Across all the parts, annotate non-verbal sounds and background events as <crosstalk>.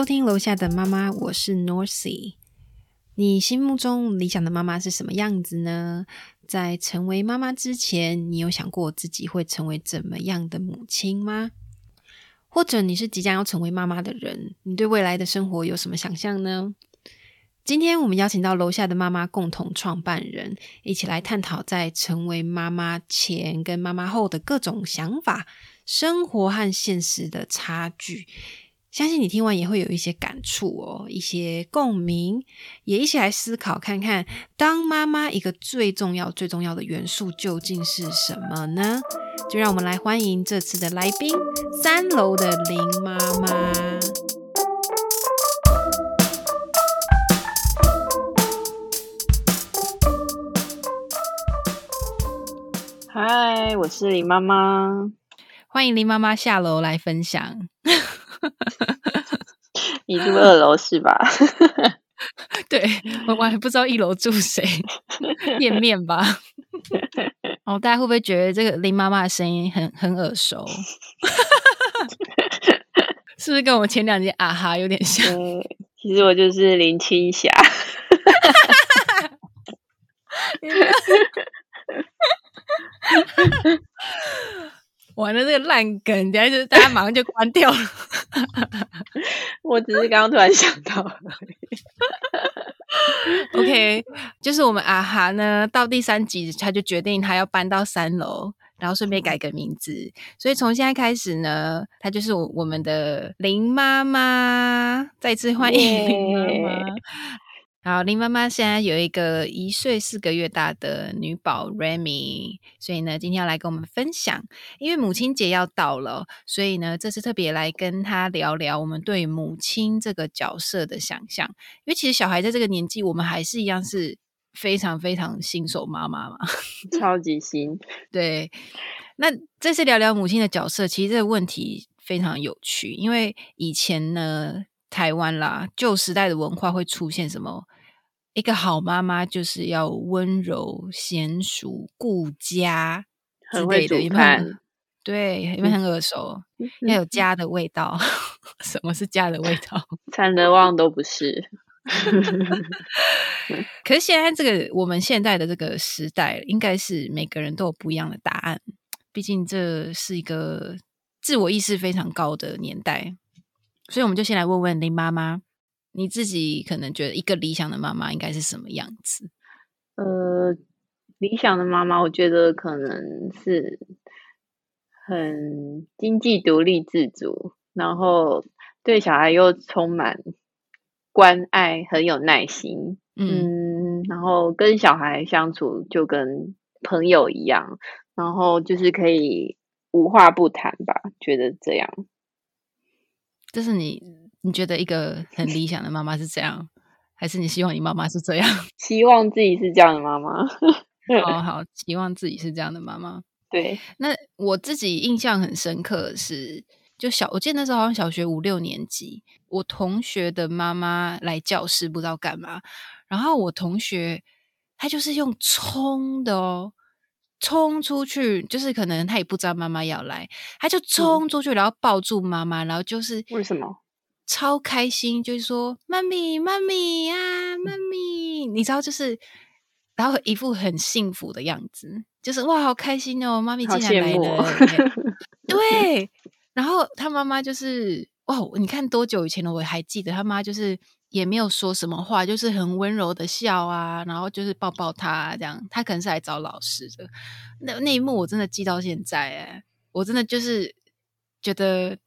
收听楼下的妈妈，我是 Norcy。你心目中理想的妈妈是什么样子呢？在成为妈妈之前，你有想过自己会成为怎么样的母亲吗？或者你是即将要成为妈妈的人，你对未来的生活有什么想象呢？今天我们邀请到楼下的妈妈共同创办人，一起来探讨在成为妈妈前跟妈妈后的各种想法、生活和现实的差距。相信你听完也会有一些感触哦，一些共鸣，也一起来思考看看，当妈妈一个最重要、最重要的元素究竟是什么呢？就让我们来欢迎这次的来宾——三楼的林妈妈。嗨，我是林妈妈，欢迎林妈妈下楼来分享。<laughs> 你住二楼是吧？<laughs> 对我我还不知道一楼住谁，店面吧。哦，大家会不会觉得这个林妈妈的声音很很耳熟？<laughs> 是不是跟我前两集啊哈有点像？其实我就是林青霞。完了，这个烂梗，等下就大家马上就关掉了。<laughs> 我只是刚刚突然想到，OK，就是我们阿哈呢，到第三集他就决定他要搬到三楼，然后顺便改个名字，所以从现在开始呢，他就是我们的林妈妈，再次欢迎林妈妈。好，林妈妈现在有一个一岁四个月大的女宝 Remy，所以呢，今天要来跟我们分享。因为母亲节要到了，所以呢，这次特别来跟她聊聊我们对母亲这个角色的想象。因为其实小孩在这个年纪，我们还是一样是非常非常新手妈妈嘛，<laughs> 超级新。对，那这次聊聊母亲的角色，其实这个问题非常有趣，因为以前呢。台湾啦，旧时代的文化会出现什么？一个好妈妈就是要温柔、娴熟、顾家之类的，有没有？对，有没有很耳熟？要有家的味道。<laughs> 什么是家的味道？<laughs> 餐德旺都不是。<laughs> 可是现在这个我们现在的这个时代，应该是每个人都有不一样的答案。毕竟这是一个自我意识非常高的年代。所以我们就先来问问林妈妈，你自己可能觉得一个理想的妈妈应该是什么样子？呃，理想的妈妈，我觉得可能是很经济独立自主，然后对小孩又充满关爱，很有耐心。嗯，然后跟小孩相处就跟朋友一样，然后就是可以无话不谈吧，觉得这样。这是你你觉得一个很理想的妈妈是这样，还是你希望你妈妈是这样？<laughs> 希望自己是这样的妈妈。好 <laughs> 好，希望自己是这样的妈妈。对，那我自己印象很深刻是，就小我记得那时候好像小学五六年级，我同学的妈妈来教室不知道干嘛，然后我同学他就是用冲的哦。冲出去，就是可能他也不知道妈妈要来，他就冲出去，然后抱住妈妈，然后就是为什么？超开心，就是说妈咪妈咪啊，妈咪，你知道就是，然后一副很幸福的样子，就是哇，好开心哦，妈咪竟然来了，<laughs> 对，然后他妈妈就是哇，你看多久以前了，我还记得他妈就是。也没有说什么话，就是很温柔的笑啊，然后就是抱抱他这样。他可能是来找老师的，那那一幕我真的记到现在哎，我真的就是觉得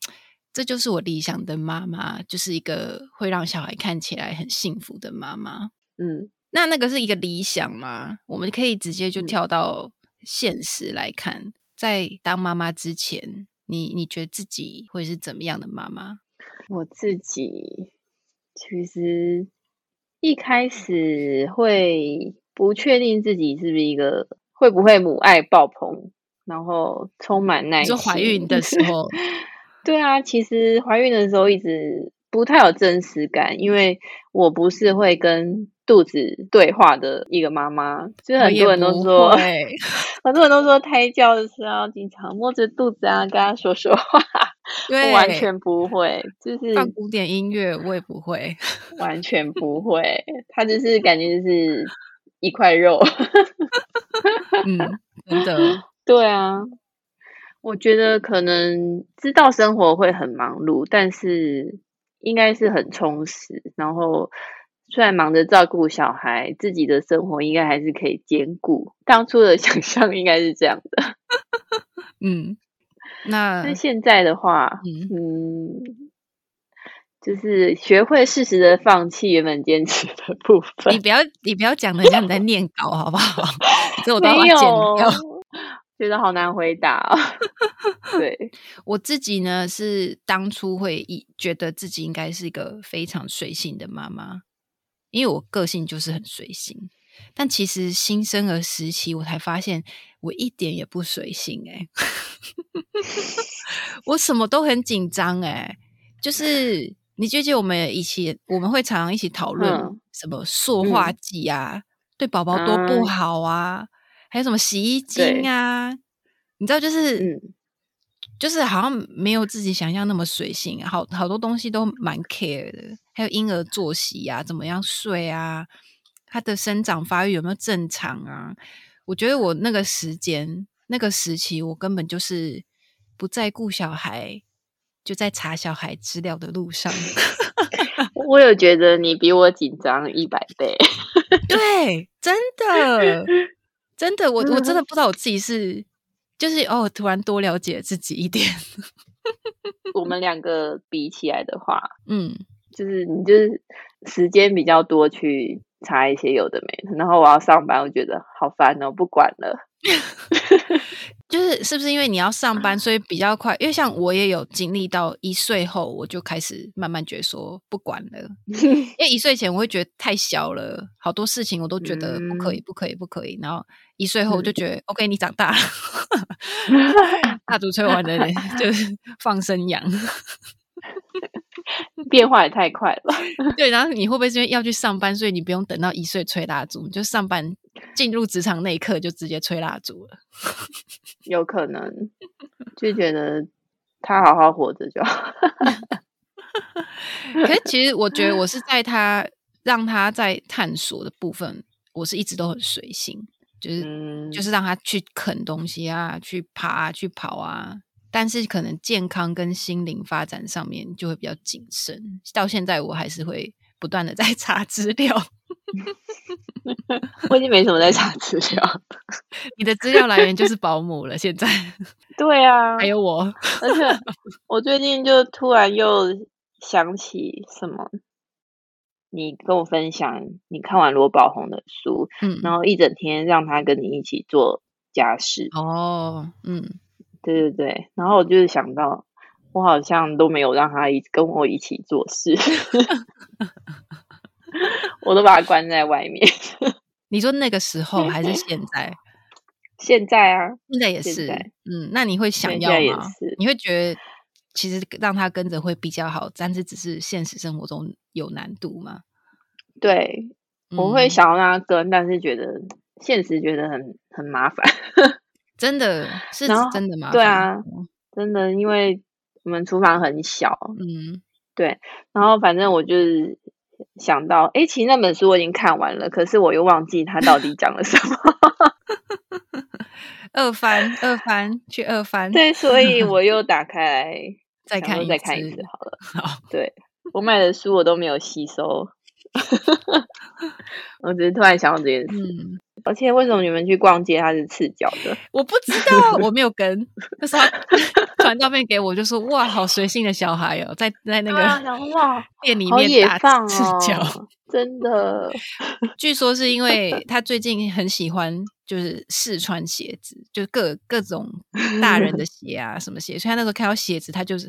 这就是我理想的妈妈，就是一个会让小孩看起来很幸福的妈妈。嗯，那那个是一个理想吗？我们可以直接就跳到现实来看，在当妈妈之前，你你觉得自己会是怎么样的妈妈？我自己。其实一开始会不确定自己是不是一个会不会母爱爆棚，然后充满耐心。就怀孕的时候，<laughs> 对啊，其实怀孕的时候一直不太有真实感，因为我不是会跟肚子对话的一个妈妈。就很多人都说，很多人都说胎教的时候经常摸着肚子啊，跟他说说话。<laughs> 对，完全不会，就是放古典音乐我也不会，<laughs> <laughs> 完全不会。他就是感觉就是一块肉。嗯，真的，对啊。我觉得可能知道生活会很忙碌，但是应该是很充实。然后虽然忙着照顾小孩，自己的生活应该还是可以兼顾。当初的想象应该是这样的。嗯，那那现在的话，嗯，就是学会适时的放弃原本坚持的部分。你不要，你不要讲的像你在念稿好不好？<laughs> 这我都要剪掉。<laughs> 觉得好难回答。<laughs> 对我自己呢，是当初会一觉得自己应该是一个非常随性的妈妈，因为我个性就是很随性。但其实新生儿时期，我才发现我一点也不随性哎，<laughs> 我什么都很紧张哎。就是你记不记得我们一起，我们会常常一起讨论什么塑化剂啊，对宝宝多不好啊。还有什么洗衣精啊？你知道，就是，就是好像没有自己想象那么随性，好好多东西都蛮 care 的。还有婴儿作息啊，怎么样睡啊？他的生长发育有没有正常啊？我觉得我那个时间、那个时期，我根本就是不在顾小孩，就在查小孩资料的路上。<laughs> 我有觉得你比我紧张一百倍，<laughs> 对，真的。真的，我我真的不知道我自己是，就是哦，突然多了解自己一点。我们两个比起来的话，嗯，就是你就是时间比较多去查一些有的没的，然后我要上班，我觉得好烦哦，不管了。<laughs> 就是是不是因为你要上班，所以比较快？因为像我也有经历到一岁后，我就开始慢慢觉得说不管了。<laughs> 因为一岁前我会觉得太小了，好多事情我都觉得不可以，不可以，不可以。然后一岁后我就觉得 OK，你长大了，<laughs> 大竹吹完了就是放生羊，<laughs> 变化也太快了。<laughs> 对，然后你会不会因为要去上班，所以你不用等到一岁吹蜡烛，就上班？进入职场那一刻就直接吹蜡烛了，<laughs> 有可能就觉得他好好活着就好。可是其实我觉得我是在他让他在探索的部分，我是一直都很随性，就是就是让他去啃东西啊，去爬去跑啊。但是可能健康跟心灵发展上面就会比较谨慎。到现在我还是会不断的在 <laughs> 查资料。<laughs> 我已经没什么在查资料，你的资料来源就是保姆了。现在，对啊，还有我，而且我最近就突然又想起什么，你跟我分享你看完罗宝红的书，嗯，然后一整天让他跟你一起做家事。哦，嗯，对对对，然后我就是想到，我好像都没有让他一跟我一起做事。<laughs> 我都把他关在外面。<laughs> 你说那个时候还是 <laughs> 现在？现在啊，现在也是。嗯，那你会想要吗？你会觉得其实让他跟着会比较好，但是只是现实生活中有难度吗？对，我会想要让他跟，但是觉得现实觉得很很麻烦。真的是真的吗？对啊，真的，因为我们厨房很小。嗯，对。然后反正我就是。想到，哎，其实那本书我已经看完了，可是我又忘记它到底讲了什么。<laughs> 二翻，二翻，去二翻。对，所以我又打开来再看，再看一次好了。好，对我买的书我都没有吸收，<laughs> 我只是突然想到这件事。而且为什么你们去逛街他是赤脚的？<laughs> 我不知道，我没有跟。他说 <laughs> 传照片给我，就说哇，好随性的小孩哦，在在那个店里面打赤脚，真的。<laughs> 据说是因为他最近很喜欢，就是试穿鞋子，就各各种大人的 <laughs> 鞋啊，什么鞋。所以他那时候看到鞋子，他就是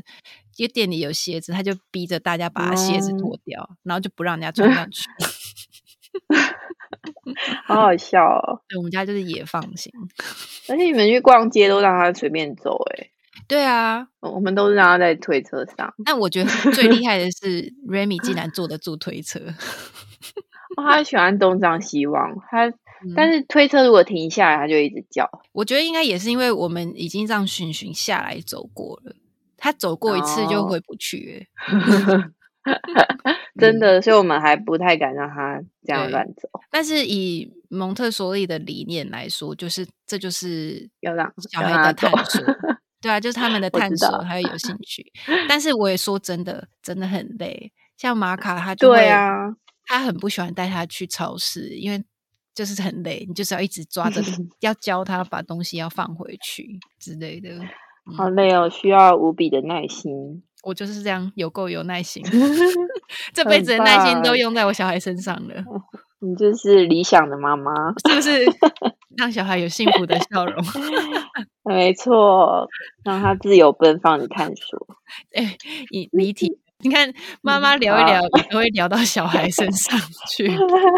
因为店里有鞋子，他就逼着大家把鞋子脱掉，然后就不让人家穿上去。<laughs> 好好笑哦！对，我们家就是野放型，而且你们去逛街都让他随便走，哎，对啊，我们都是让他在推车上。但我觉得最厉害的是 Remy 竟然坐得住推车，他喜欢东张西望，他但是推车如果停下来，他就一直叫。我觉得应该也是因为我们已经让寻寻下来走过了。他走过一次就回不去。<laughs> 真的，所以我们还不太敢让他这样乱走。但是以蒙特梭利的理念来说，就是这就是要让小孩的探索。对啊，就是他们的探索，还有有兴 <laughs> 趣。但是我也说真的，真的很累。像玛卡，他就会啊，他很不喜欢带他去超市，因为就是很累，你就是要一直抓着，<laughs> 要教他把东西要放回去之类的。好累哦，需要无比的耐心。我就是这样，有够有耐心，<laughs> 这辈子的耐心都用在我小孩身上了。你就是理想的妈妈，是不是？让小孩有幸福的笑容，<laughs> 没错，让他自由奔放的探索。哎，你离题，你看妈妈聊一聊，都会聊到小孩身上去。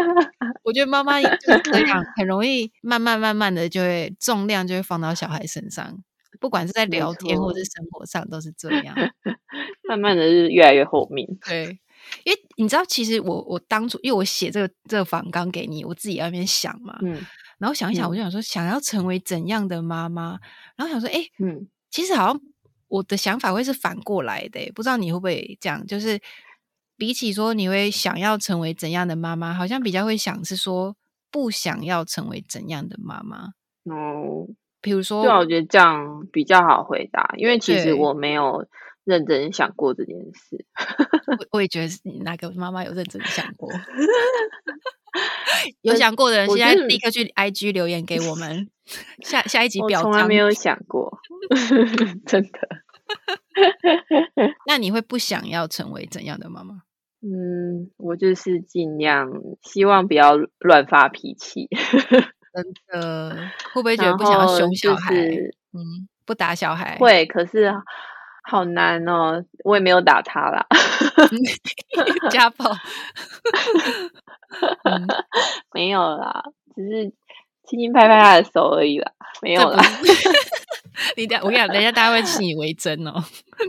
<laughs> 我觉得妈妈就是这样，很容易慢慢慢慢的就会重量就会放到小孩身上。不管是在聊天或是生活上，都是这样。<laughs> 慢慢的是越来越后面。对，因为你知道，其实我我当初因为我写这个这个访纲给你，我自己在那边想嘛，嗯，然后想一想，我就想说，想要成为怎样的妈妈？然后想说，哎，嗯，其实好像我的想法会是反过来的，不知道你会不会这样？就是比起说你会想要成为怎样的妈妈，好像比较会想是说不想要成为怎样的妈妈。哦。比如说，对啊，我觉得这样比较好回答，因为其实我没有认真想过这件事。我也觉得你哪个妈妈有认真想过？<laughs> 有想过的人，现在立刻去 IG 留言给我们。下下一集表，从来没有想过，<laughs> 真的。那你会不想要成为怎样的妈妈？<laughs> 嗯，我就是尽量希望不要乱发脾气。真的会不会觉得不想要凶小孩？嗯，不打小孩会，可是好难哦。我也没有打他啦，家暴 <laughs> <laughs> 没有啦，只是轻轻拍拍他的手而已啦，没有啦。<laughs> 你等我跟你讲，等一下大家会信以为真哦。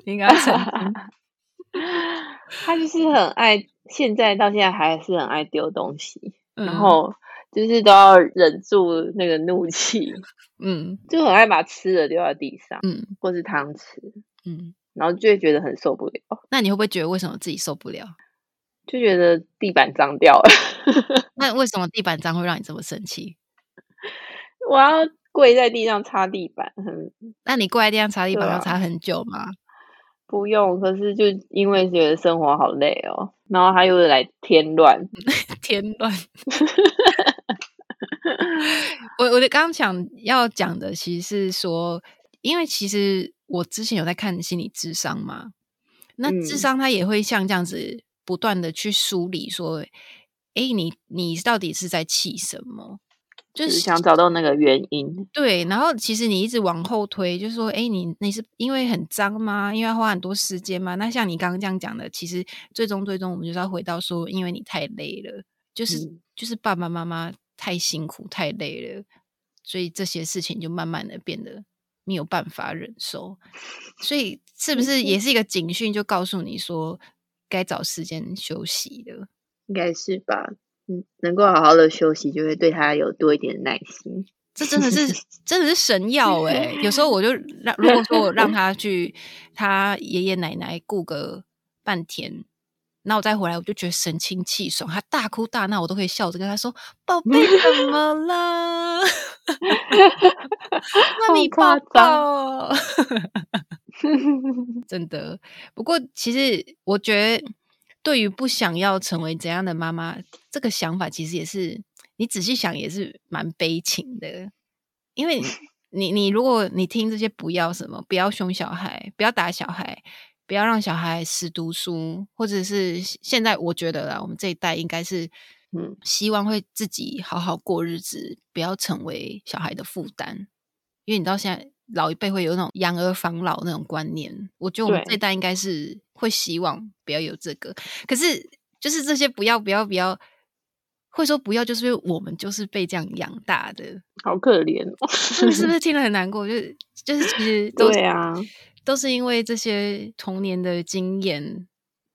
你应该承认，他就是很爱，现在到现在还是很爱丢东西，然后。就是都要忍住那个怒气，嗯，就很爱把吃的丢在地上，嗯，或是汤匙，嗯，然后就会觉得很受不了。那你会不会觉得为什么自己受不了？就觉得地板脏掉了。<laughs> 那为什么地板脏会让你这么生气？我要跪在地上擦地板。那你跪在地上擦地板要擦很久吗？不用，可是就因为觉得生活好累哦，然后他又来添乱，<laughs> 添乱。<laughs> 我我的刚刚讲要讲的，其实是说，因为其实我之前有在看心理智商嘛，那智商它也会像这样子不断的去梳理，说，哎，你你到底是在气什么？就是想找到那个原因。对，然后其实你一直往后推，就是说，哎，你你是因为很脏吗？因为要花很多时间吗？那像你刚刚这样讲的，其实最终最终我们就是要回到说，因为你太累了，就是就是爸爸妈妈。太辛苦太累了，所以这些事情就慢慢的变得没有办法忍受。所以是不是也是一个警讯，就告诉你说该找时间休息的？应该是吧。嗯，能够好好的休息，就会对他有多一点耐心。这真的是 <laughs> 真的是神药哎！<laughs> 有时候我就让，如果说我让他去他爷爷奶奶顾个半天。那我再回来，我就觉得神清气爽。他大哭大闹，我都可以笑着跟他说：“宝贝，<laughs> 怎么了？<laughs> 那你抱抱。<laughs> ”真的。不过，其实我觉得，对于不想要成为怎样的妈妈，这个想法其实也是你仔细想也是蛮悲情的。因为你，你如果你听这些，不要什么，不要凶小孩，不要打小孩。不要让小孩死读书，或者是现在我觉得啦，我们这一代应该是，嗯，希望会自己好好过日子，不要成为小孩的负担。因为你知道现在老一辈会有那种养儿防老那种观念，我觉得我们这一代应该是会希望不要有这个。可是就是这些不要不要不要，会说不要，就是因为我们就是被这样养大的，好可怜，是不是 <laughs> 听了很难过？就是就是其实对啊。都是因为这些童年的经验，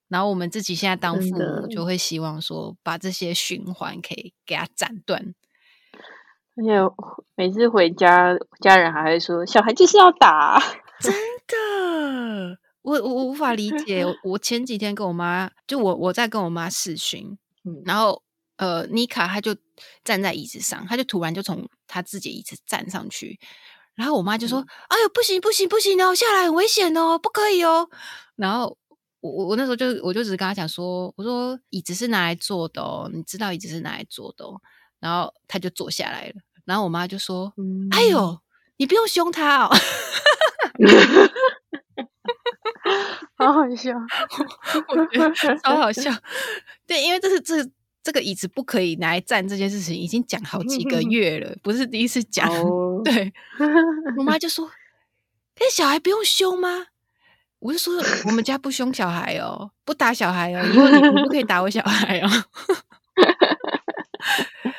然后我们自己现在当父母，就会希望说把这些循环可以给他斩断。而且每次回家，家人还会说：“小孩就是要打。<laughs> ”真的，我我我无法理解。<laughs> 我前几天跟我妈，就我我在跟我妈视讯，然后呃，妮卡她就站在椅子上，她就突然就从她自己椅子站上去，然后我妈就说：“哎呦，不行不行不行哦，下来很危险哦，不可以哦。”然后我我我那时候就我就只是跟她讲说：“我说椅子是拿来坐的哦，你知道椅子是拿来坐的哦。”然后她就坐下来了，然后我妈就说：“哎呦，你不用凶她哦。<laughs> ”好好笑，我觉得超好笑。<laughs> 对，因为这是这这个椅子不可以拿来站这件事情，已经讲好几个月了，不是第一次讲。对，我妈就说：“哎，小孩不用凶吗？”我就说：“我们家不凶小孩哦，不打小孩哦，以后你不可以打我小孩哦。<laughs> ”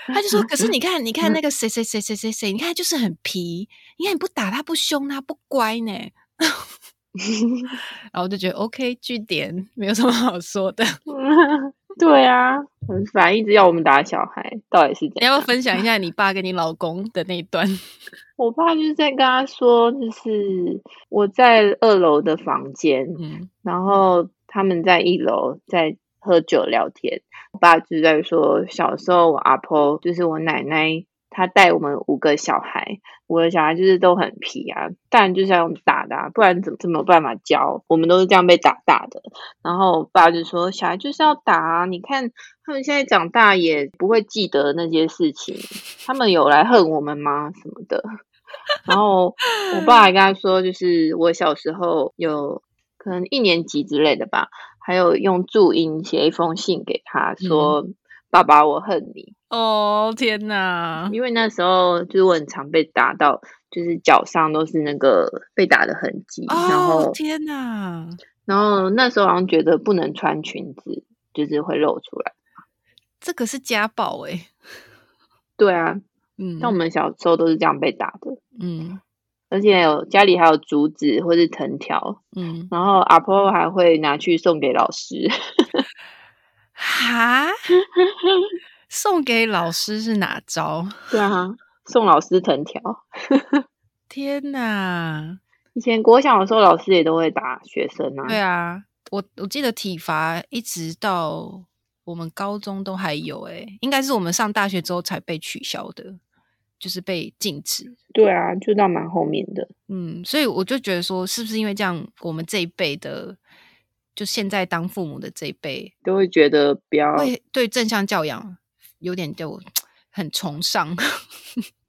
他就说：“可是你看，你看那个谁谁谁谁谁谁，你看就是很皮，你看你不打他不凶他不乖呢。<laughs> ”然后我就觉得 OK，据点没有什么好说的。<laughs> 对啊，很烦，一直要我们打小孩，到底是怎样？你要不要分享一下你爸跟你老公的那一段？<laughs> 我爸就是在跟他说，就是我在二楼的房间，嗯，然后他们在一楼在喝酒聊天。我爸就在说，小时候我阿婆就是我奶奶。他带我们五个小孩，五个小孩就是都很皮啊，但就是要用打的，啊不然怎么怎么办法教？我们都是这样被打大的。然后爸就说：“小孩就是要打啊！你看他们现在长大也不会记得那些事情，他们有来恨我们吗？什么的？”然后我爸还跟他说：“就是我小时候有可能一年级之类的吧，还有用注音写一封信给他说。”爸爸，我恨你哦！天哪，因为那时候就是我很常被打到，就是脚上都是那个被打的痕迹。然后天哪，然后那时候好像觉得不能穿裙子，就是会露出来。这个是家暴哎。对啊，嗯，像我们小时候都是这样被打的，嗯，而且有家里还有竹子或是藤条，嗯，然后阿婆还会拿去送给老师。哈，<laughs> 送给老师是哪招？对啊，送老师藤条。<laughs> 天哪！以前国小的时候，老师也都会打学生啊。对啊，我我记得体罚一直到我们高中都还有，哎，应该是我们上大学之后才被取消的，就是被禁止。对啊，就到蛮后面的。嗯，所以我就觉得说，是不是因为这样，我们这一辈的。就现在当父母的这一辈都会觉得比较会对正向教养有点就很崇尚，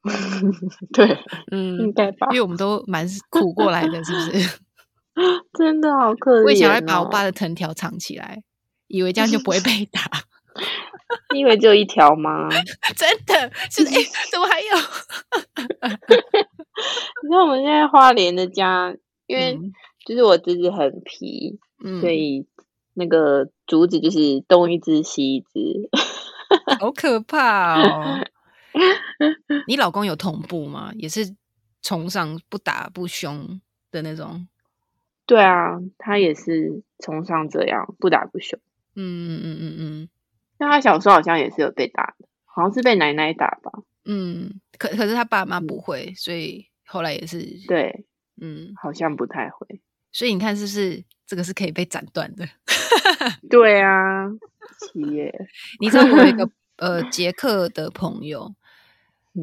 <laughs> 对，<laughs> 嗯，应该吧，因为我们都蛮苦过来的，是不是？<laughs> 真的好可怜。我以前还把我爸的藤条藏起来，以为这样就不会被打。你以为只有一条吗？真的是哎，怎么还有？你知道我们现在花莲的家，因为就是我侄子很皮。所以那个竹子就是东一只西一只，<laughs> 好可怕哦！<laughs> 你老公有同步吗？也是崇尚不打不凶的那种？对啊，他也是崇尚这样不打不凶。嗯嗯嗯嗯嗯。那他小时候好像也是有被打的，好像是被奶奶打吧？嗯，可可是他爸妈不会，所以后来也是对，嗯，好像不太会。所以你看，是不是这个是可以被斩断的？<laughs> 对啊，企业。你知道我有一个 <laughs> 呃捷克的朋友，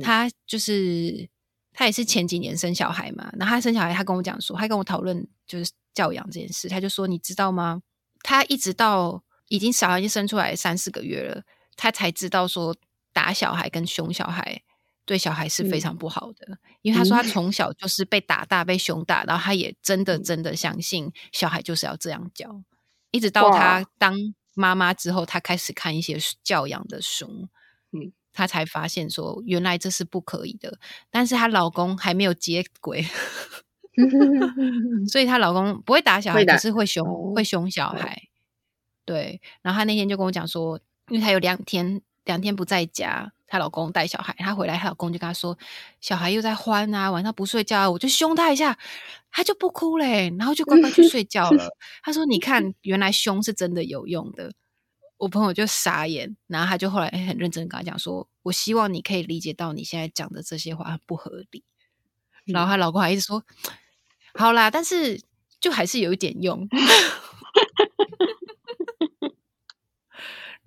他就是他也是前几年生小孩嘛，然后他生小孩，他跟我讲说，他跟我讨论就是教养这件事，他就说，你知道吗？他一直到已经小孩已经生出来三四个月了，他才知道说打小孩跟凶小孩。对小孩是非常不好的，因为他说他从小就是被打大、被熊打，然后他也真的真的相信小孩就是要这样教，一直到他。当妈妈之后，他开始看一些教养的书，嗯，他才发现说原来这是不可以的。但是她老公还没有接轨，<laughs> 所以她老公不会打小孩，只是会凶会凶小孩。对，然后她那天就跟我讲说，因为她有两天两天不在家。她老公带小孩，她回来，她老公就跟她说：“小孩又在欢啊，晚上不睡觉，我就凶他一下，他就不哭嘞，然后就乖乖去 <laughs> 睡觉了。”她说：“你看，原来凶是真的有用的。”我朋友就傻眼，然后他就后来很认真跟他讲说：“我希望你可以理解到你现在讲的这些话很不合理。”然后她老公还一直说：“ <tsk> 好啦，但是就还是有一点用。<laughs>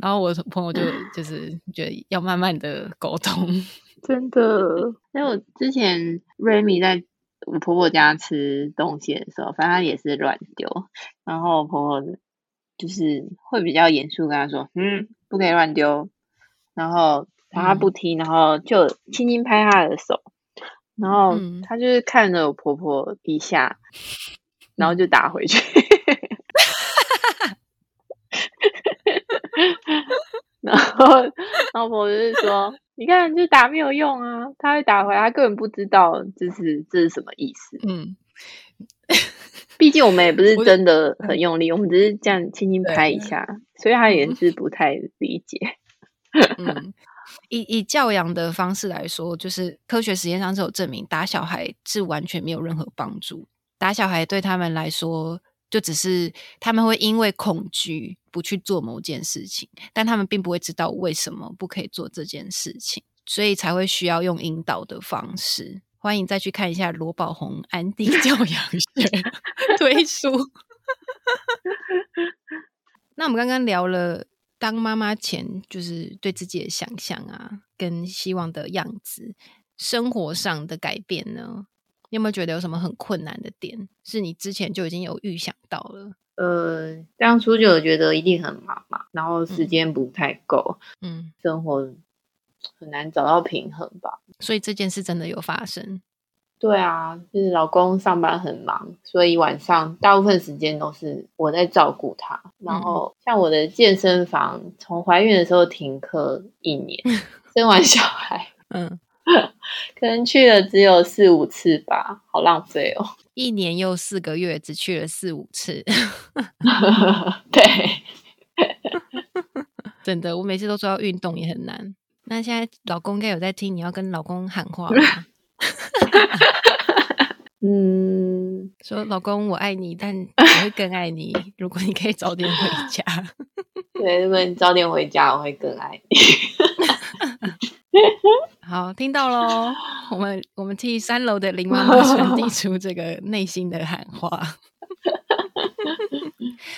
然后我朋友就 <laughs> 就是觉得要慢慢的沟通，真的。因为我之前瑞米在我婆婆家吃东西的时候，反正也是乱丢，然后我婆婆就是会比较严肃跟他说：“嗯，不可以乱丢。”然后他不听，然后就轻轻拍他的手，然后他就是看着我婆婆一下，然后就打回去。<laughs> 然后老婆就是说：“你看，就打没有用啊，他会打回来，他根本不知道这是这是什么意思。”嗯，<laughs> 毕竟我们也不是真的很用力，我们只是这样轻轻拍一下，所以他也是不太理解。嗯，以以教养的方式来说，就是科学实验上是有证明，打小孩是完全没有任何帮助。打小孩对他们来说。就只是他们会因为恐惧不去做某件事情，但他们并不会知道为什么不可以做这件事情，所以才会需要用引导的方式。欢迎再去看一下罗宝红《安定 <laughs> 教养学 <laughs>》推书。<laughs> 那我们刚刚聊了当妈妈前就是对自己的想象啊，跟希望的样子，生活上的改变呢？你有没有觉得有什么很困难的点，是你之前就已经有预想到了？呃，当初就有觉得一定很忙嘛，然后时间不太够，嗯，生活很难找到平衡吧。所以这件事真的有发生？对啊，就是老公上班很忙，所以晚上大部分时间都是我在照顾他。然后像我的健身房，从怀孕的时候停课一年，<laughs> 生完小孩，嗯。<laughs> 可能去了只有四五次吧，好浪费哦！<laughs> 一年又四个月，只去了四五次。<laughs> 对，真的，我每次都说要运动也很难。那现在老公应该有在听，你要跟老公喊话吗？嗯，说老公我爱你，但我会更爱你。如果你可以早点回家，对，如果你早点回家，我会更爱你。好，听到喽！<laughs> 我们我们替三楼的林妈妈传递出这个 <laughs> 内心的喊话。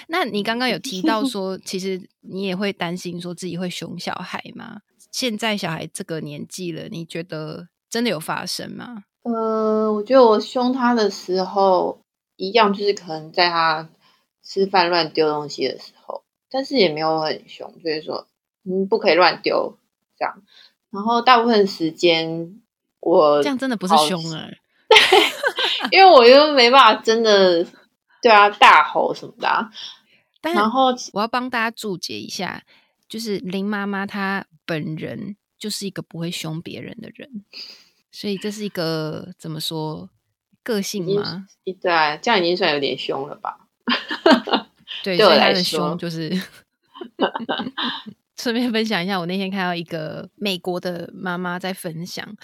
那你刚刚有提到说，其实你也会担心说自己会凶小孩吗？现在小孩这个年纪了，你觉得真的有发生吗？呃，我觉得我凶他的时候，一样就是可能在他吃饭乱丢东西的时候，但是也没有很凶，就是说，嗯，不可以乱丢这样。然后大部分时间我这样真的不是凶哎，<laughs> 因为我又没办法真的对啊大吼什么的。然后我要帮大家注解一下，就是林妈妈她本人就是一个不会凶别人的人，所以这是一个怎么说个性吗？对啊，这样已经算有点凶了吧？对，<laughs> 对我来说就是。<laughs> 顺便分享一下，我那天看到一个美国的妈妈在分享，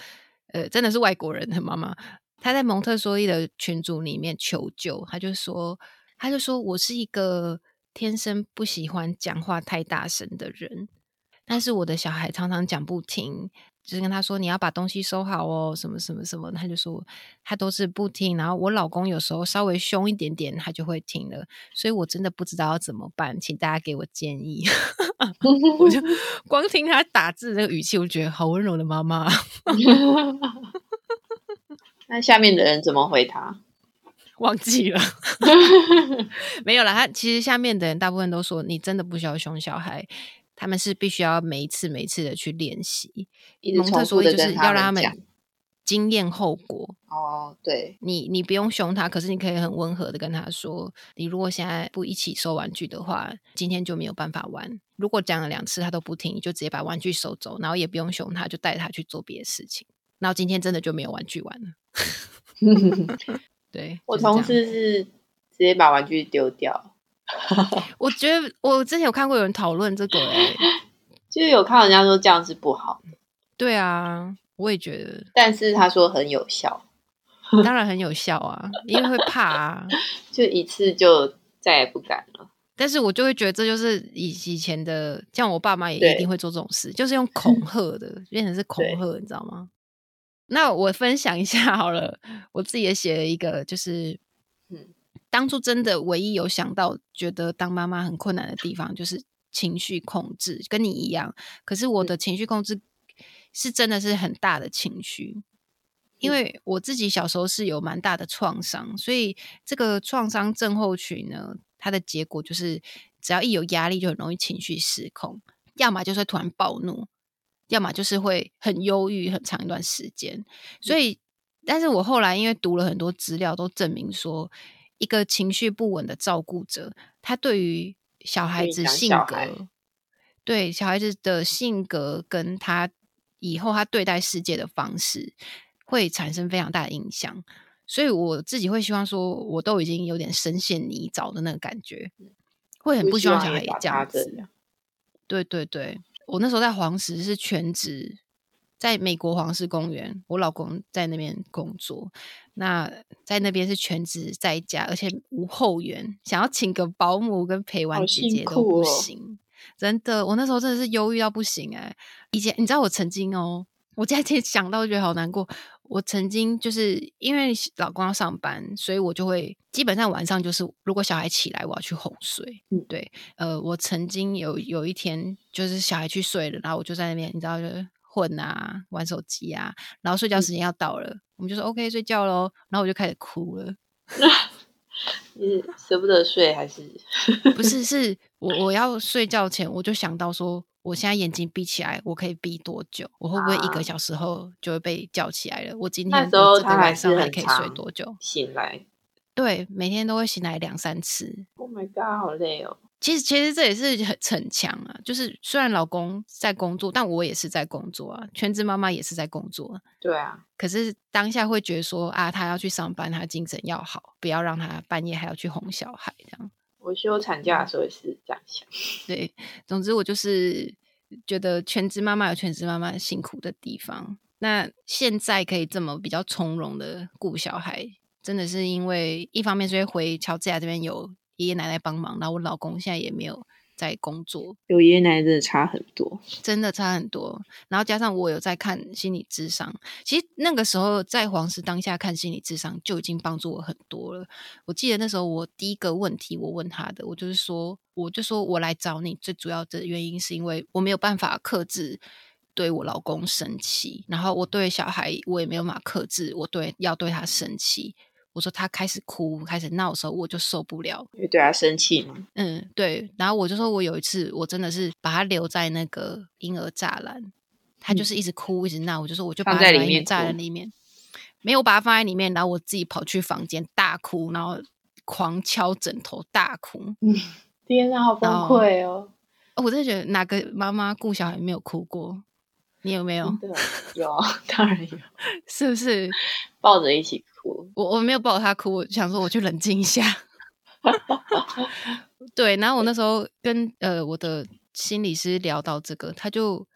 呃，真的是外国人的妈妈，她在蒙特梭利的群组里面求救，她就说，她就说我是一个天生不喜欢讲话太大声的人，但是我的小孩常常讲不停。就是跟他说你要把东西收好哦，什么什么什么，他就说他都是不听。然后我老公有时候稍微凶一点点，他就会听了。所以我真的不知道要怎么办，请大家给我建议。<laughs> 我就 <laughs> 光听他打字那个语气，我就觉得好温柔的妈妈。<laughs> 那下面的人怎么回他？忘记了，没有了。他其实下面的人大部分都说你真的不需要凶小孩。他们是必须要每一次每一次的去练习，蒙特梭利就是要让他们经验后果。哦，对，你你不用凶他，可是你可以很温和的跟他说：“你如果现在不一起收玩具的话，今天就没有办法玩。”如果讲了两次他都不听，你就直接把玩具收走，然后也不用凶他，就带他去做别的事情。然后今天真的就没有玩具玩了。<laughs> 对，我同事是直接把玩具丢掉。<laughs> 我觉得我之前有看过有人讨论这个，哎，<laughs> 就是有看人家说这样是不好的。对啊，我也觉得。但是他说很有效，当然很有效啊，因为会怕啊，<laughs> 就一次就再也不敢了。但是我就会觉得这就是以以前的，像我爸妈也一定会做这种事，就是用恐吓的，变成是恐吓，你知道吗？那我分享一下好了，我自己也写了一个，就是嗯。当初真的唯一有想到觉得当妈妈很困难的地方，就是情绪控制，跟你一样。可是我的情绪控制是真的是很大的情绪，因为我自己小时候是有蛮大的创伤，所以这个创伤症候群呢，它的结果就是只要一有压力就很容易情绪失控，要么就是突然暴怒，要么就是会很忧郁很长一段时间。所以，但是我后来因为读了很多资料，都证明说。一个情绪不稳的照顾者，他对于小孩子性格，对小孩子的性格跟他以后他对待世界的方式，会产生非常大的影响。所以我自己会希望说，我都已经有点深陷泥沼的那个感觉，会很不希望小孩也这样子。对对对，我那时候在黄石是全职。在美国黄石公园，我老公在那边工作。那在那边是全职在家，而且无后援，想要请个保姆跟陪玩姐姐都不行。真的，我那时候真的是忧郁到不行哎。以前你知道，我曾经哦，我今天想到觉得好难过。我曾经就是因为老公要上班，所以我就会基本上晚上就是，如果小孩起来，我要去哄睡。嗯，对。呃，我曾经有有一天就是小孩去睡了，然后我就在那边，你知道就。混啊，玩手机啊，然后睡觉时间要到了，我们就说 OK 睡觉喽。然后我就开始哭了。<laughs> 你舍不得睡还是？<laughs> 不是，是我我要睡觉前我就想到说，我现在眼睛闭起来，我可以闭多久？我会不会一个小时后就会被叫起来了？我今天这个晚上还可以睡多久？醒来？对，每天都会醒来两三次。Oh my god，好累哦。其实，其实这也是很逞强啊。就是虽然老公在工作，但我也是在工作啊。全职妈妈也是在工作。对啊。可是当下会觉得说啊，他要去上班，他精神要好，不要让他半夜还要去哄小孩这样。我休产假的时候也是这样想。<laughs> 对，总之我就是觉得全职妈妈有全职妈妈辛苦的地方。那现在可以这么比较从容的顾小孩，真的是因为一方面是因为回乔治亚这边有。爷爷奶奶帮忙，然后我老公现在也没有在工作。有爷爷奶奶真的差很多，真的差很多。然后加上我有在看心理智商，其实那个时候在黄石当下看心理智商就已经帮助我很多了。我记得那时候我第一个问题我问他的，我就是说，我就说我来找你最主要的原因是因为我没有办法克制对我老公生气，然后我对小孩我也没有办法克制我对要对他生气。我说他开始哭、开始闹的时候，我就受不了，因为对他生气嘛。嗯，对。然后我就说，我有一次我真的是把他留在那个婴儿栅栏，他就是一直哭、一直闹。我就说，我就放在里面栅栏里面，没有把他放在里面。然后我自己跑去房间大哭，然后狂敲枕头大哭。嗯，<laughs> 天哪，好崩溃哦！我真的觉得哪个妈妈顾小孩没有哭过？你有没有？有，当然有，<laughs> 是不是 <laughs> 抱着一起哭？我我没有抱他哭，我想说我去冷静一下。<laughs> 对，然后我那时候跟呃我的心理师聊到这个，他就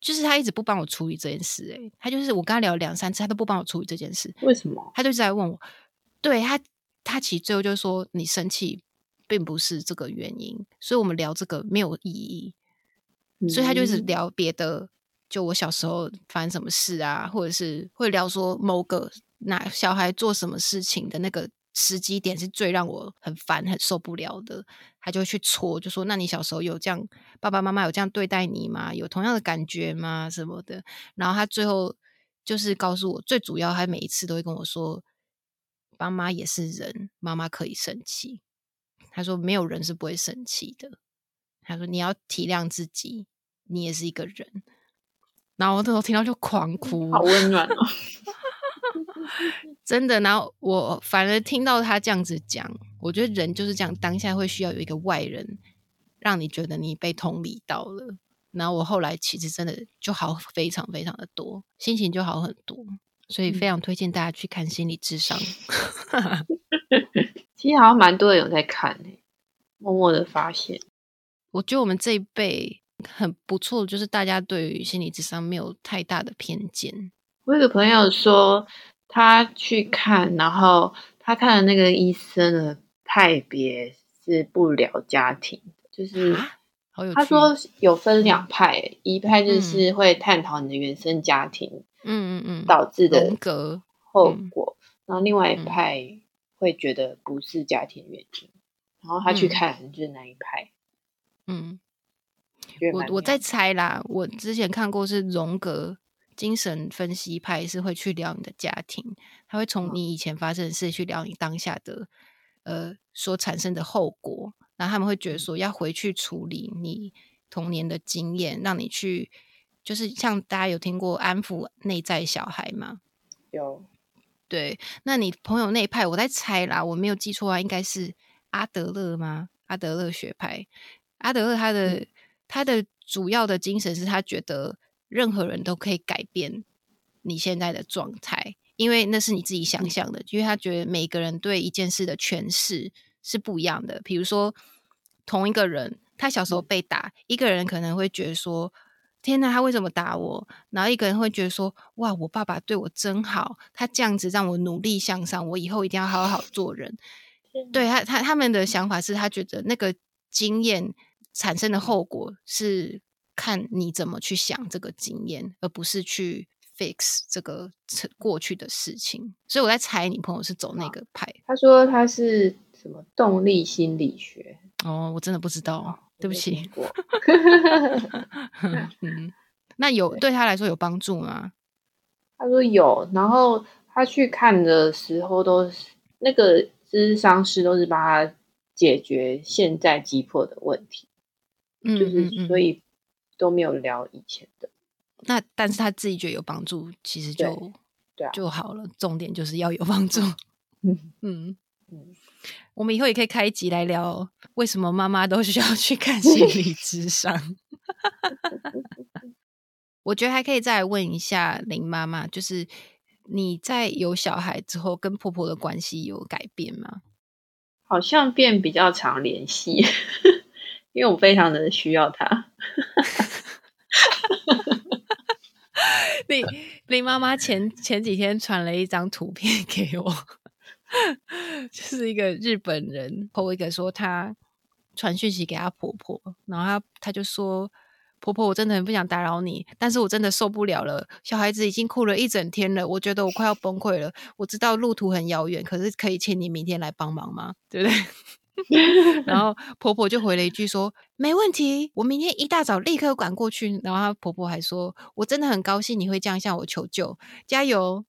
就是他一直不帮我处理这件事，诶，他就是我跟他聊两三次，他都不帮我处理这件事，为什么？他就在问我，对他他其实最后就说你生气并不是这个原因，所以我们聊这个没有意义，所以他就是聊别的，就我小时候发生什么事啊，或者是会聊说某个。那小孩做什么事情的那个时机点是最让我很烦、很受不了的，他就去戳，就说：“那你小时候有这样，爸爸妈妈有这样对待你吗？有同样的感觉吗？什么的？”然后他最后就是告诉我，最主要他每一次都会跟我说：“爸妈也是人，妈妈可以生气。”他说：“没有人是不会生气的。”他说：“你要体谅自己，你也是一个人。”然后我那时候听到就狂哭，好温暖哦。真的，然后我反而听到他这样子讲，我觉得人就是这样，当下会需要有一个外人，让你觉得你被同理到了。然后我后来其实真的就好非常非常的多，心情就好很多，所以非常推荐大家去看心理智商。<laughs> 其实好像蛮多人有在看诶，默默的发现。我觉得我们这一辈很不错，就是大家对于心理智商没有太大的偏见。我有个朋友说，他去看，然后他看的那个医生的派别是不聊家庭，就是他说有分两派，一派就是会探讨你的原生家庭，嗯嗯嗯，导致的格后果，然后另外一派会觉得不是家庭原因，然后他去看就是那一派。嗯，我我在猜啦，我之前看过是荣格精神分析派是会去聊你的家庭，他会从你以前发生的事去聊你当下的呃所产生的后果，然后他们会觉得说要回去处理你童年的经验，让你去就是像大家有听过安抚内在小孩吗？有。对，那你朋友那一派，我在猜啦，我没有记错啊，应该是阿德勒吗？阿德勒学派，阿德勒他的他的主要的精神是他觉得任何人都可以改变你现在的状态，因为那是你自己想象的，因为他觉得每个人对一件事的诠释是不一样的。比如说，同一个人，他小时候被打，一个人可能会觉得说。天呐，他为什么打我？然后一个人会觉得说：“哇，我爸爸对我真好，他这样子让我努力向上，我以后一定要好好做人。”对他，他他们的想法是他觉得那个经验产生的后果是看你怎么去想这个经验，而不是去 fix 这个过去的事情。所以我在猜，你朋友是走那个派。他说他是什么动力心理学？哦，我真的不知道。对不起，<laughs> <laughs> 嗯，那有对他来说有帮助吗？他说有，然后他去看的时候，都是那个咨商师都是帮他解决现在急迫的问题，嗯，就是所以都没有聊以前的。那但是他自己觉得有帮助，其实就对啊就好了。重点就是要有帮助。<laughs> 嗯 <laughs> 嗯嗯。我们以后也可以开一集来聊，为什么妈妈都需要去看心理 <laughs> 智商。我觉得还可以再问一下林妈妈，就是你在有小孩之后，跟婆婆的关系有改变吗？好像变比较常联系，因为我非常的需要她。林林妈妈前前几天传了一张图片给我。就是一个日本人，po 一个说他传讯息给他婆婆，然后他他就说婆婆，我真的很不想打扰你，但是我真的受不了了，小孩子已经哭了一整天了，我觉得我快要崩溃了。我知道路途很遥远，可是可以请你明天来帮忙吗？对不对？<laughs> 然后 <laughs> 婆婆就回了一句说没问题，我明天一大早立刻赶过去。然后她婆婆还说我真的很高兴你会这样向我求救，加油。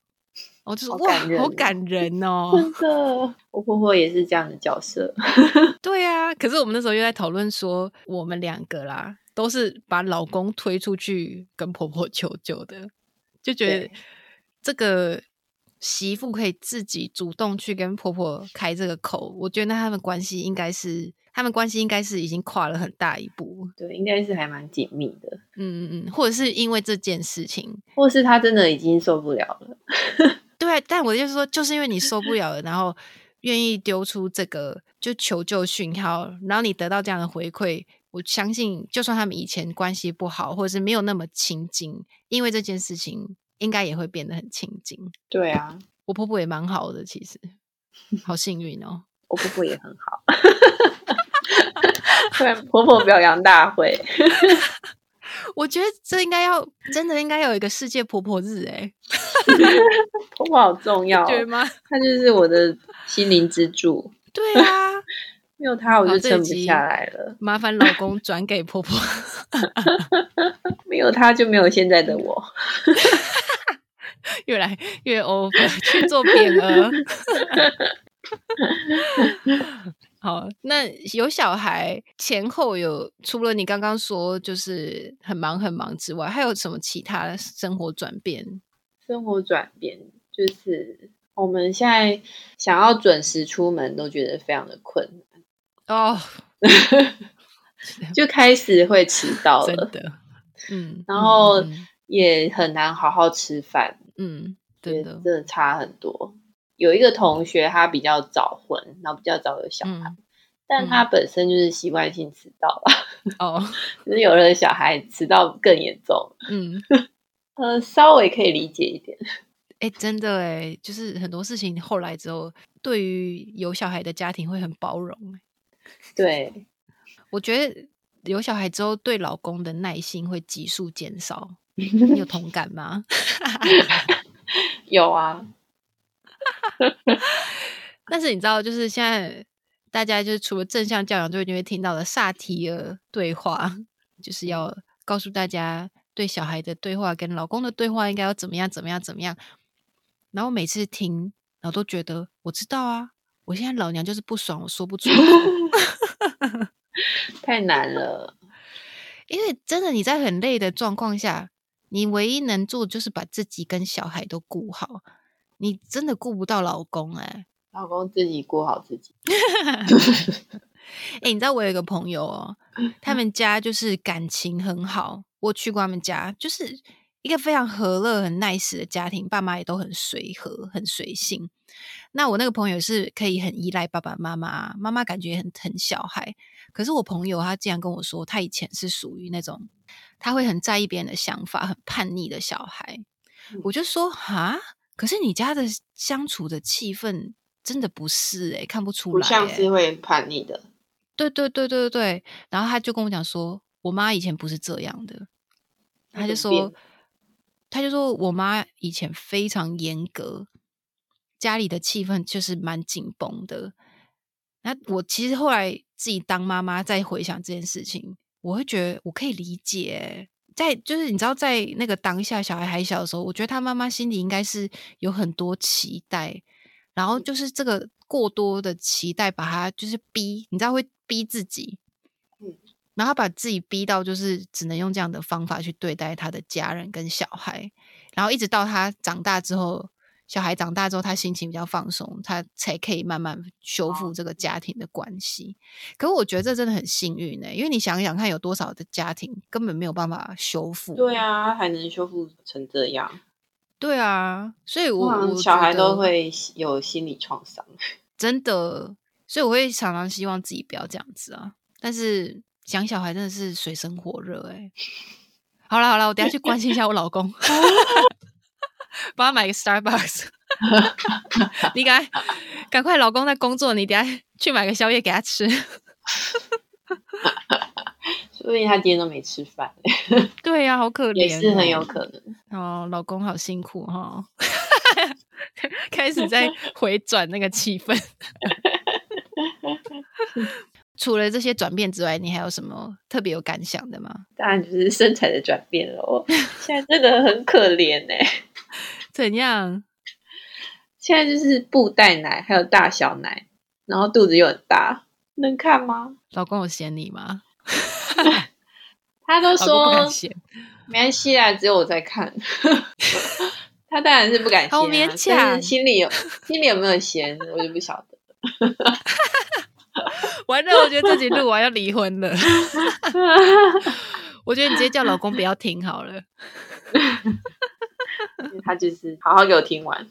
我就说哇，好感人 <laughs> 哦！真的，我婆婆也是这样的角色。对啊，可是我们那时候又在讨论说，我们两个啦，都是把老公推出去跟婆婆求救的，就觉得这个媳妇可以自己主动去跟婆婆开这个口，我觉得那他们关系应该是，他们关系应该是已经跨了很大一步。对，应该是还蛮紧密的。嗯嗯嗯，或者是因为这件事情，或是他真的已经受不了了。<laughs> 对，但我就是说，就是因为你受不了了，然后愿意丢出这个就求救讯号，然后你得到这样的回馈，我相信，就算他们以前关系不好，或者是没有那么亲近，因为这件事情，应该也会变得很亲近。对啊，我婆婆也蛮好的，其实 <laughs> 好幸运哦，我婆婆也很好，<laughs> 突然婆婆表扬大会。<laughs> 我觉得这应该要真的应该有一个世界婆婆日哎，婆婆好重要，对吗？她就是我的心灵支柱。对啊，没有她我就撑不下来了。麻烦老公转给婆婆，没有她就没有现在的我。<laughs> 越来越 over <laughs> 去做匾额。<laughs> 好，那有小孩前后有除了你刚刚说就是很忙很忙之外，还有什么其他生活转变？生活转变就是我们现在想要准时出门都觉得非常的困难哦，就开始会迟到了，嗯，然后也很难好好吃饭，嗯，真的真的差很多。有一个同学，他比较早婚，然后比较早有小孩，但他本身就是习惯性迟到吧。哦，<laughs> 就是有了小孩迟到更严重。嗯，<laughs> 呃，稍微可以理解一点。<laughs> 哎，真的哎，就是很多事情后来之后，对于有小孩的家庭会很包容。对，我觉得有小孩之后，对老公的耐心会急速减少。你有 <laughs> 同感吗？有啊。<laughs> 但是你知道，就是现在大家就是除了正向教养，就一定会听到的萨提尔对话，就是要告诉大家对小孩的对话跟老公的对话应该要怎么样怎么样怎么样。然后每次听，然后都觉得我知道啊，我现在老娘就是不爽，我说不出口，<laughs> 太难了。因为真的你在很累的状况下，你唯一能做就是把自己跟小孩都顾好，你真的顾不到老公哎、老公自己顾好自己，哎、<laughs> 你知道我有一个朋友哦，他们家就是感情很好，我去过他们家，就是一个非常和乐、很 nice 的家庭，爸妈也都很随和、很随性。那我那个朋友是可以很依赖爸爸妈妈，妈妈感觉也很疼小孩。可是我朋友他竟然跟我说，他以前是属于那种他会很在意别人的想法、很叛逆的小孩。嗯我就说哈，可是你家的相处的气氛真的不是诶、看不出来、不像欸，是会叛逆的。对对对对对对，然后他就跟我讲说，我妈以前不是这样的，他就说，他就说我妈以前非常严格，家里的气氛就是蛮紧绷的。那我其实后来自己当妈妈，再回想这件事情，我会觉得我可以理解。在就是你知道，在那个当下小孩还小的时候，我觉得他妈妈心里应该是有很多期待，然后就是这个过多的期待，把他就是逼，你知道会逼自己，然后把自己逼到就是只能用这样的方法去对待他的家人跟小孩，然后一直到他长大之后，小孩长大之后，他心情比较放松，他才可以慢慢修复这个家庭的关系。可是我觉得这真的很幸运呢、因为你想想看，有多少的家庭根本没有办法修复。对啊，还能修复成这样，对啊，所以我我小孩都会有心理创伤。<laughs> 真的，所以我会常常希望自己不要这样子啊。但是养小孩真的是水深火热哎、好了好了，我等下去关心一下我老公，帮他买个 Starbucks。<laughs> 你赶快赶快，老公在工作，你等下去买个宵夜给他吃。<laughs> 说不定他今天都没吃饭，<laughs> 对呀、好可怜、也是很有可能。哦，老公好辛苦哈、开始在回转那个气氛。除了这些转变之外，你还有什么特别有感想的吗？当然就是身材的转变了，<laughs> 现在真的很可怜哎、怎样？现在就是布袋奶，还有大小奶，然后肚子又很大，能看吗？老公有嫌你吗？<laughs> 他都说没关系啊，只有我在看。<laughs> 他当然是不敢嫌、啊，好勉但强心里有心里有没有嫌，我就不晓得。<laughs> 完了，我觉得自己录完要离婚了。<laughs> 我觉得你直接叫老公不要听好了。<laughs> 他就是好好给我听完。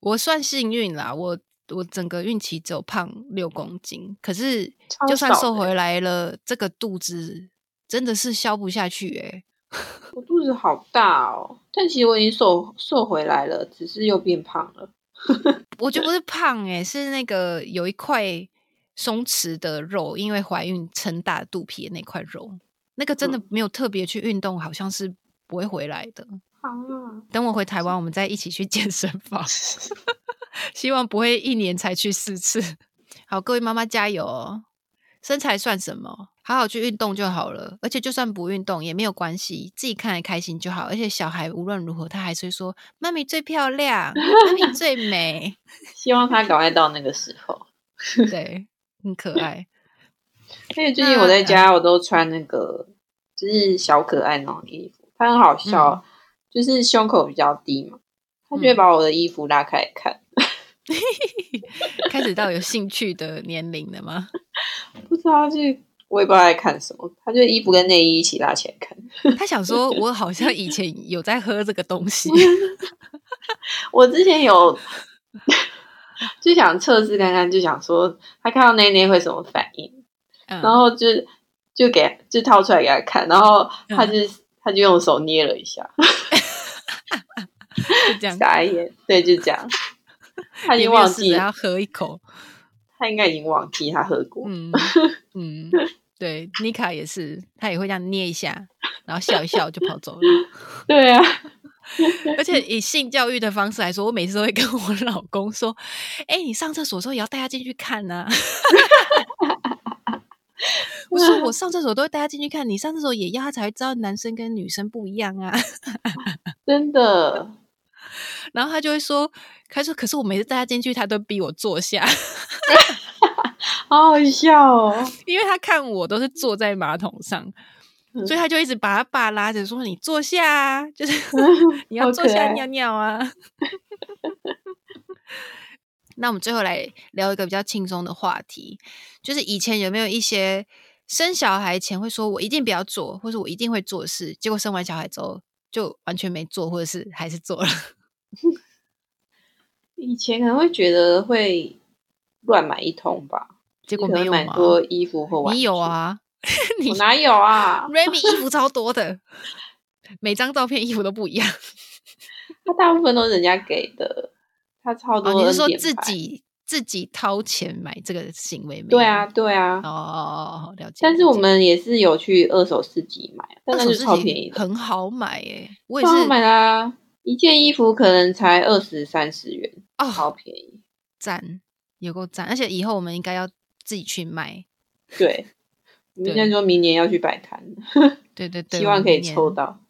我算幸运啦，我我整个孕期只有胖六公斤，可是就算瘦回来了，这个肚子真的是消不下去诶、我肚子好大哦，但其实我已经瘦瘦回来了，只是又变胖了。<laughs> 我觉得不是胖诶、是那个有一块松弛的肉，因为怀孕撑大肚皮的那块肉，那个真的嗯没有特别去运动，好像是不会回来的。啊，等我回台湾，我们再一起去健身房，<laughs> 希望不会一年才去四次。好，各位妈妈加油哦！身材算什么？好好去运动就好了。而且就算不运动也没有关系，自己看得开心就好。而且小孩无论如何，他还是会说：“妈咪最漂亮，妈咪最美。<laughs> 希望他赶快到那个时候。”对，很可爱。<laughs> 因为最近我在家，我都穿那个就是小可爱那种衣服，他很好笑，就是胸口比较低嘛，他就会把我的衣服拉开来看。<laughs> 开始到有兴趣的年龄了吗？不知道就我也不知道在看什么，他就衣服跟内衣一起拉起来看。他想说：“我好像以前有在喝这个东西。<laughs> 我之前有就想测试看看，就想说他看到内内会什么反应，嗯”然后就就给就掏出来给他看，然后他嗯就、他就用手捏了一下，<laughs> 就这样，傻眼，对，就这样。<laughs> 他已经忘记没有试着，要喝一口。他应该已经忘记他喝过。嗯嗯，对，妮卡也是，她也会这样捏一下，然后笑一笑就跑走了。<laughs> 对啊，<laughs> 而且以性教育的方式来说，我每次都会跟我老公说：“哎，你上厕所的时候也要带他进去看呐。<laughs> ”我说：“我上厕所都会带他进去看，你上厕所也要他才会知道男生跟女生不一样啊。”真的。然后他就会说：“他说，可是我每次带他进去，他都逼我坐下。” <laughs> 好好笑哦！因为他看我都是坐在马桶上。所以他就一直把他爸拉着说：“你坐下，啊，就是 <laughs> 你要坐下尿尿啊。<laughs> ”那我们最后来聊一个比较轻松的话题，就是以前有没有一些生小孩前会说“我一定不要做”或者“我一定会做事”，结果生完小孩之后就完全没做，或者是还是做了？以前可能会觉得会乱买一通吧，结果没有买多衣服或玩具。你有啊？<laughs> 你哪有啊？<laughs> Remy 衣服超多的，每张照片衣服都不一样。<laughs> 他大部分都是人家给的，他超多。你是说自己自己掏钱买这个行为没？对啊，对啊。哦哦哦，了解。但是我们也是有去二手市集买，但是超便宜，很好买诶。我也是买啦，一件衣服可能才二十三十元，哦，好便宜，赞，有够赞。而且以后我们应该要自己去卖，对。<laughs> 明天说明年要去摆摊，对对 <laughs> 对，希望可以抽到。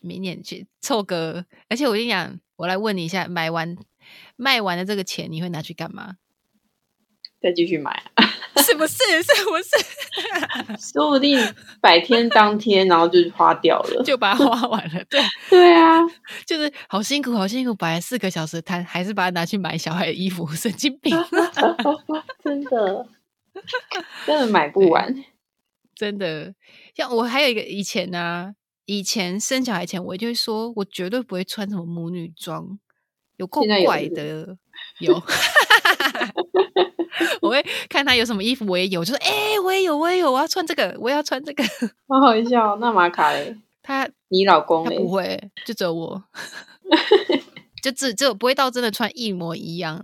明年去凑个，而且我跟你讲，我来问你一下，买完卖完的这个钱，你会拿去干嘛？再继续买，<laughs> 是不是？是不是？<laughs> 说不定百天当天，然后就花掉了，<laughs> 就把它花完了。对对啊，就是好辛苦，好辛苦，摆了四个小时摊，还是把它拿去买小孩的衣服，神经病！真的，真的买不完。真的，像我还有一个以前呢，以前生小孩前，我就会说，我绝对不会穿什么母女装，有够怪的。有，<laughs> 我会看他有什么衣服，我也有，就说，哎，我也有，我也有，我要穿这个，我要穿这个。好好笑，那马卡嘞？他，你老公他不会，就只有我，<laughs> 就只只有不会到真的穿一模一样。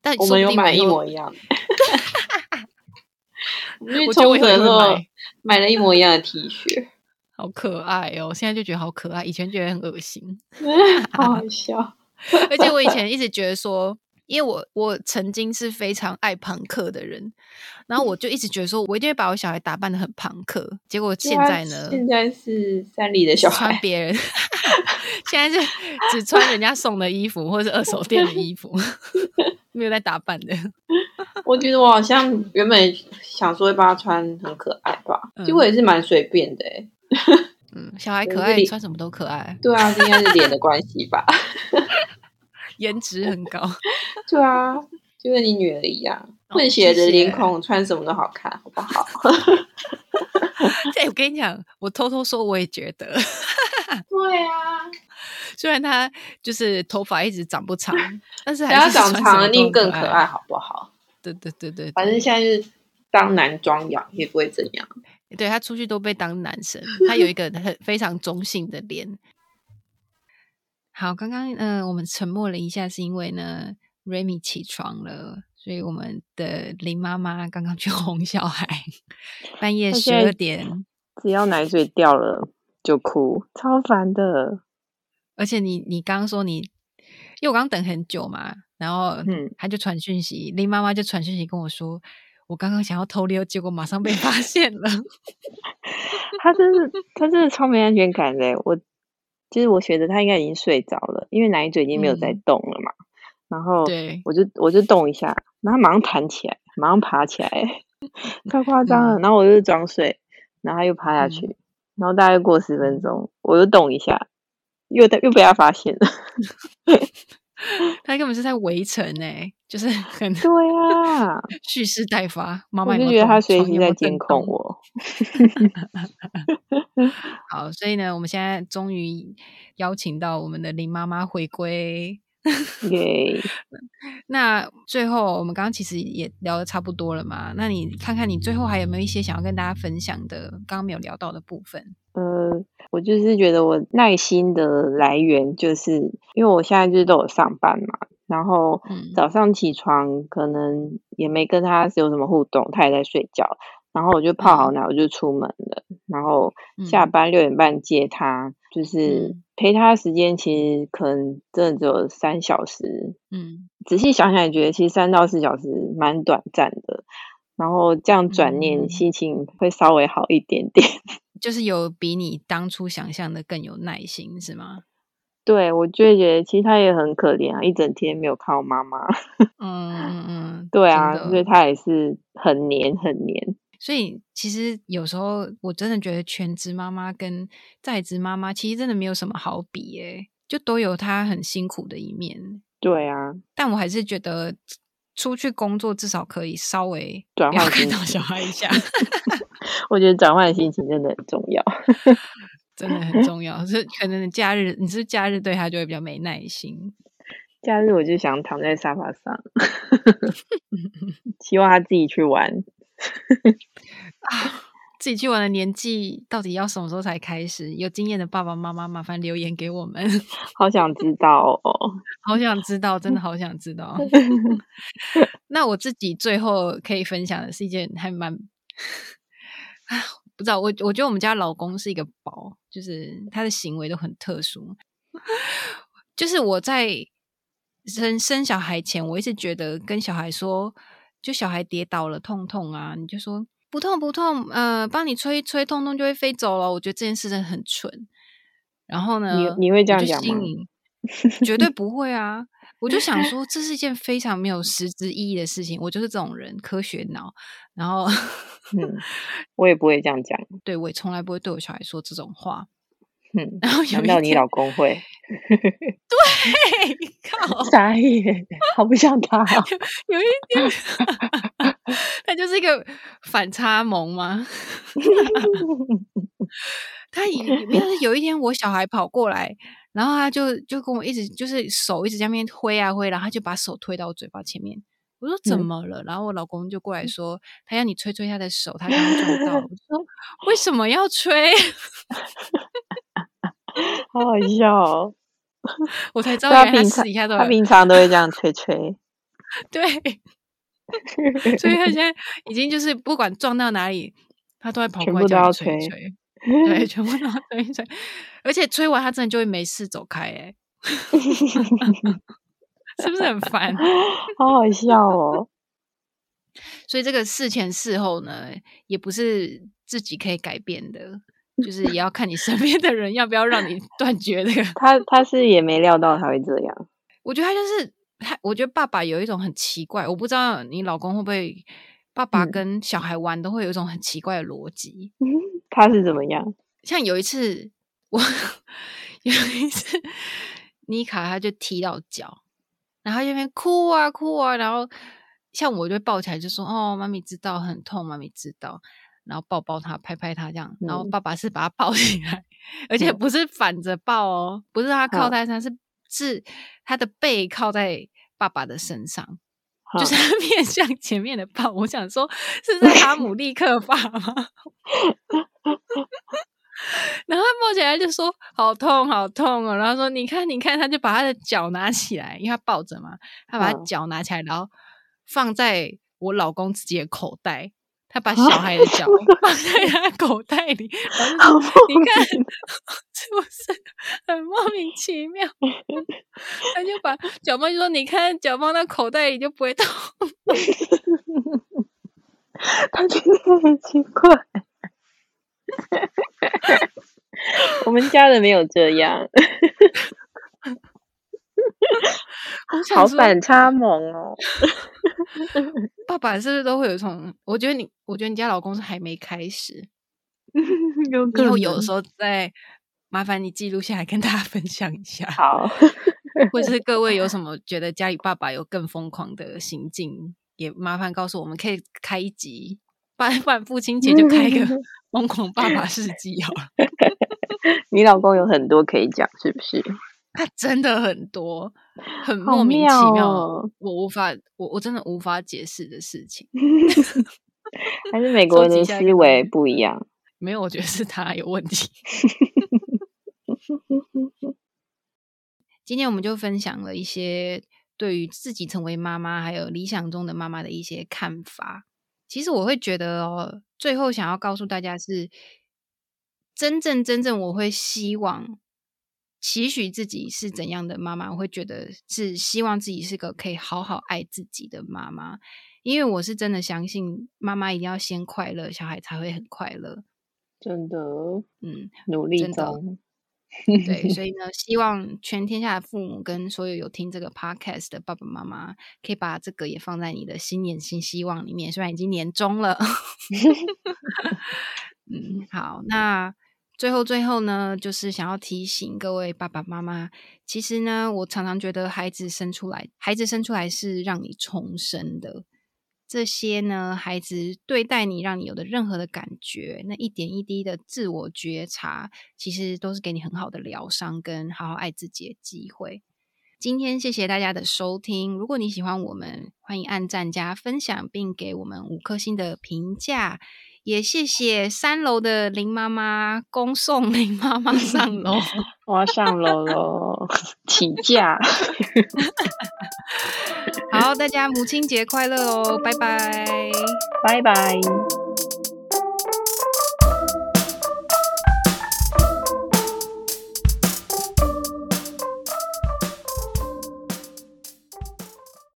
但我们有买一模一样。<laughs> 我冲绳的时候买了一模一样的 T 恤，好可爱哦！现在就觉得好可爱，以前觉得很恶心，好好笑。而且我以前一直觉得说，因为我我曾经是非常爱朋克的人，然后我就一直觉得说我一定会把我小孩打扮的很朋克。结果现在呢？现在是山里的小孩，穿别人，<laughs> 现在是只穿人家送的衣服或者是二手店的衣服。<laughs> 没有在打扮的，<laughs> 我觉得我好像原本想说会帮他穿很可爱吧，结果也是蛮随便的哎。嗯，小孩可爱，穿什么都可爱。对啊，应该是脸的关系吧，<laughs> 颜值很高。<laughs> 对啊，就跟你女儿一样，混血的脸孔，穿什么都好看，好不好？<laughs> 哎，我跟你讲，我偷偷说，我也觉得。对啊。虽然他就是头发一直长不长，但是还是长长一定更可爱，好不好？对对对对，反正现在是当男装养，也不会怎样。对他出去都被当男生，他有一个很非常中性的脸。好，刚刚嗯，我们沉默了一下，是因为呢，Remy 起床了，所以我们的林妈妈刚刚去哄小孩，半夜十二点，只要奶嘴掉了就哭，超烦的。而且你你刚刚说你，因为我刚等很久嘛，然后嗯，他就传讯息，林妈妈就传讯息跟我说，我刚刚想要偷溜，结果马上被发现了。<laughs> 他真是他真是超没安全感的。我就是我觉得他应该已经睡着了，因为奶嘴已经没有在动了嘛。然后对，我就我就动一下，然后马上弹起来，马上爬起来，<laughs> 太夸张了。然后我就装睡，然后他又趴下去，然后大概过十分钟，我又动一下。又又被他发现了，<laughs> <laughs> 他根本是在围城哎，就是 <laughs> 很对啊，<laughs> 蓄势待发。妈妈就觉得他随时在监控我。好，所以呢，我们现在终于邀请到我们的林妈妈回归。<laughs> 耶！那最后我们刚刚其实也聊的差不多了嘛？那你看看你最后还有没有一些想要跟大家分享的？刚刚没有聊到的部分。呃，我就是觉得我耐心的来源，就是因为我现在就是都有上班嘛，然后早上起床可能也没跟他有什么互动，他也在睡觉，然后我就泡好奶，我就出门了，然后下班六点半接他，就是陪他时间其实可能真的只有三小时。嗯，仔细想想也觉得其实三到四小时蛮短暂的。然后这样转念，心情会稍微好一点点。<laughs> 就是有比你当初想象的更有耐心，是吗？对，我就会觉得其实他也很可怜啊，一整天没有看到妈妈。<laughs> 嗯嗯嗯，对啊，所以他也是很黏很黏。所以其实有时候我真的觉得全职妈妈跟在职妈妈其实真的没有什么好比诶，就都有她很辛苦的一面。对啊，但我还是觉得出去工作至少可以稍微转换看到小孩一下。<laughs> 我觉得转换心情真的很重要。<laughs> 真的很重 <laughs> 要，是可能假日你是假日对他就会比较没耐心。假日我就想躺在沙发上，希望他自己去玩。<laughs> 啊，自己去玩的年纪到底要什么时候才开始？有经验的爸爸妈妈麻烦留言给我们，<laughs> 好想知道哦，好想知道，真的好想知道。<laughs> 那我自己最后可以分享的是一件还蛮啊。不知道我，我觉得我们家老公是一个宝，就是他的行为都很特殊。就是我在生生小孩前，我一直觉得跟小孩说，就小孩跌倒了痛痛啊，你就说不痛不痛，呃，帮你吹吹痛痛就会飞走了。我觉得这件事真的很蠢。然后呢，你你会这样讲吗？绝对不会啊！我就想 <laughs> 说，这是一件非常没有实质意义的事情。我就是这种人，科学脑。然后，嗯，<laughs> 我也不会这样讲。对，我也从来不会对我小孩说这种话。嗯，然后有没有你老公会？<laughs> 对，<laughs> 靠，傻眼，好不像他。有一点，他就是一个反差萌吗？<laughs> 他有，就是有一天我小孩跑过来。然后他就就跟我一直就是手一直在那边挥啊挥，然后他就把手推到我嘴巴前面。我说怎么了？然后我老公就过来说，他要你吹吹他的手，他刚刚撞到。我说为什么要吹？好好笑哦！<laughs> 我才知道他平常他平常都会这样吹吹。对，<laughs> 所以他现在已经就是不管撞到哪里，他都会跑过来叫吹吹。对，<laughs> 全部都要吹一吹，而且吹完他真的就会没事走开，哎，是不是很烦？好好笑哦！所以这个事前事后呢，也不是自己可以改变的，就是也要看你身边的人要不要让你断绝这个。他他是也没料到他会这样，<laughs> 我觉得他就是他，我觉得爸爸有一种很奇怪，我不知道你老公会不会，爸爸跟小孩玩都会有一种很奇怪的逻辑。<laughs> 他是怎么样？像有一次，我 <laughs> 有一次，妮卡他就踢到脚，然后那边哭啊哭啊，然后像我就抱起来就说：“哦，妈咪知道很痛，妈咪知道。”然后抱抱他，拍拍他这样。然后爸爸是把他抱起来，而且不是反着抱哦，不是他靠在上，是是他的背靠在爸爸的身上。就是 <laughs> 他面向前面的抱，我想说是在哈姆 <laughs> 立克法吗？<laughs> 然后他抱起来就说好痛好痛哦，然后说你看你看，他就把他的脚拿起来，因为他抱着嘛，他把脚拿起来，然后放在我老公自己的口袋。他把小孩的脚 <laughs> 放在他口袋里，然后你看 <laughs> 是不是很莫名其妙？<laughs> 他就把脚放，就说：“你看脚放在口袋里就不会痛。”他觉得很奇怪。我们家人没有这样。<laughs> 好反差萌哦！<laughs> 爸爸是不是都会有一种？我觉得你，我觉得你家老公是还没开始，<laughs> 以后有的时候再麻烦你记录下来跟大家分享一下。好，或者是各位有什么觉得家里爸爸有更疯狂的行径，也麻烦告诉我们，可以开一集，不然父亲节就开一个疯狂爸爸事迹好了。你老公有很多可以讲，是不是？他真的很多，很莫名其妙，我无法，我我真的无法解释的事情。<laughs> 还是美国人的思维不一样？<laughs> 没有，我觉得是他有问题。<laughs> 今天我们就分享了一些对于自己成为妈妈，还有理想中的妈妈的一些看法。其实我会觉得哦，最后想要告诉大家是，真正真正我会希望。期许自己是怎样的妈妈，我会觉得是希望自己是个可以好好爱自己的妈妈，因为我是真的相信妈妈一定要先快乐，小孩才会很快乐。真的，嗯，努力中。<laughs> 对，所以呢，希望全天下的父母跟所有有听这个 podcast 的爸爸妈妈，可以把这个也放在你的新年新希望里面。虽然已经年终了，<laughs> 嗯，好，那。最后，最后呢，就是想要提醒各位爸爸妈妈，其实呢，我常常觉得孩子生出来，孩子生出来是让你重生的。这些呢，孩子对待你，让你有的任何的感觉，那一点一滴的自我觉察，其实都是给你很好的疗伤跟好好爱自己的机会。今天谢谢大家的收听，如果你喜欢我们，欢迎按赞加分享，并给我们五颗星的评价。也谢谢三楼的林妈妈恭送林妈妈上楼，<laughs> 我要上楼喽，请假。<laughs> 好，大家母亲节快乐哦，拜拜，拜拜。